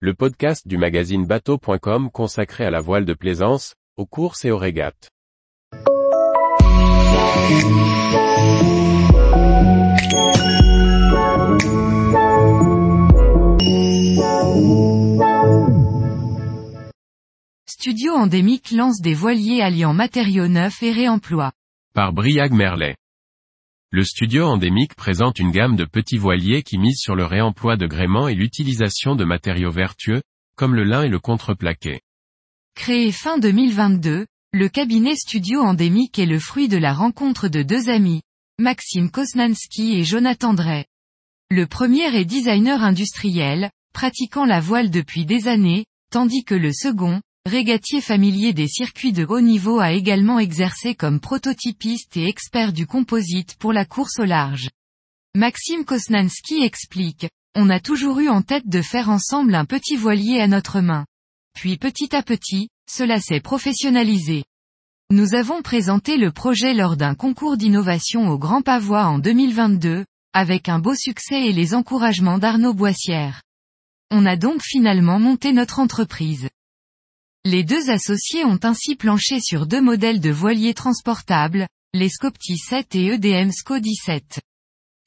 le podcast du magazine bateau.com consacré à la voile de plaisance, aux courses et aux régates. Studio Endémique lance des voiliers alliant matériaux neufs et réemploi. Par Briag Merlet. Le studio endémique présente une gamme de petits voiliers qui misent sur le réemploi de gréements et l'utilisation de matériaux vertueux, comme le lin et le contreplaqué. Créé fin 2022, le cabinet studio endémique est le fruit de la rencontre de deux amis, Maxime Kosnanski et Jonathan Drey. Le premier est designer industriel, pratiquant la voile depuis des années, tandis que le second, régatier familier des circuits de haut niveau a également exercé comme prototypiste et expert du composite pour la course au large. Maxime Kosnanski explique, on a toujours eu en tête de faire ensemble un petit voilier à notre main. Puis petit à petit, cela s'est professionnalisé. Nous avons présenté le projet lors d'un concours d'innovation au Grand Pavois en 2022, avec un beau succès et les encouragements d'Arnaud Boissière. On a donc finalement monté notre entreprise. Les deux associés ont ainsi planché sur deux modèles de voiliers transportables, les Scopti 7 et EDM SCO 17.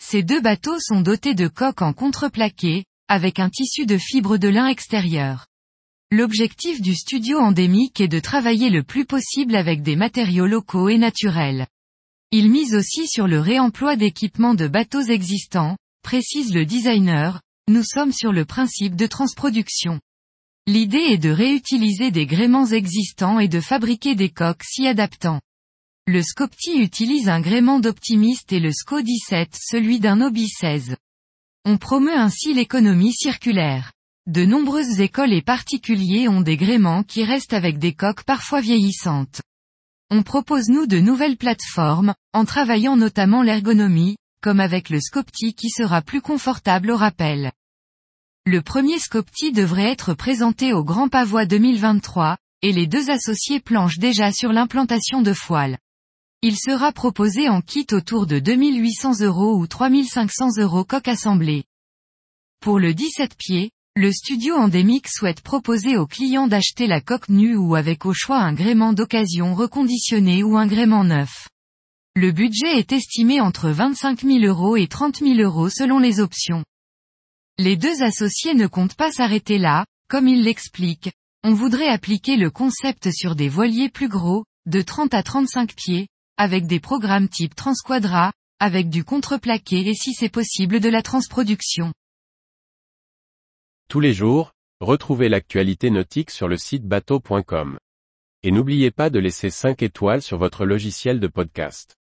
Ces deux bateaux sont dotés de coques en contreplaqué, avec un tissu de fibre de lin extérieur. L'objectif du studio endémique est de travailler le plus possible avec des matériaux locaux et naturels. Il mise aussi sur le réemploi d'équipements de bateaux existants, précise le designer, nous sommes sur le principe de transproduction. L'idée est de réutiliser des gréements existants et de fabriquer des coques s'y adaptant. Le Scopti utilise un gréement d'optimiste et le SCO 17 celui d'un Obi 16. On promeut ainsi l'économie circulaire. De nombreuses écoles et particuliers ont des gréements qui restent avec des coques parfois vieillissantes. On propose nous de nouvelles plateformes, en travaillant notamment l'ergonomie, comme avec le Scopti qui sera plus confortable au rappel. Le premier Scopti devrait être présenté au Grand Pavois 2023, et les deux associés planchent déjà sur l'implantation de foiles. Il sera proposé en kit autour de 2800 euros ou 3500 euros coque assemblée. Pour le 17 pieds, le studio endémique souhaite proposer aux clients d'acheter la coque nue ou avec au choix un gréement d'occasion reconditionné ou un gréement neuf. Le budget est estimé entre 25 000 euros et 30 000 euros selon les options. Les deux associés ne comptent pas s'arrêter là, comme ils l'expliquent. On voudrait appliquer le concept sur des voiliers plus gros, de 30 à 35 pieds, avec des programmes type transquadra, avec du contreplaqué et si c'est possible de la transproduction. Tous les jours, retrouvez l'actualité nautique sur le site bateau.com. Et n'oubliez pas de laisser 5 étoiles sur votre logiciel de podcast.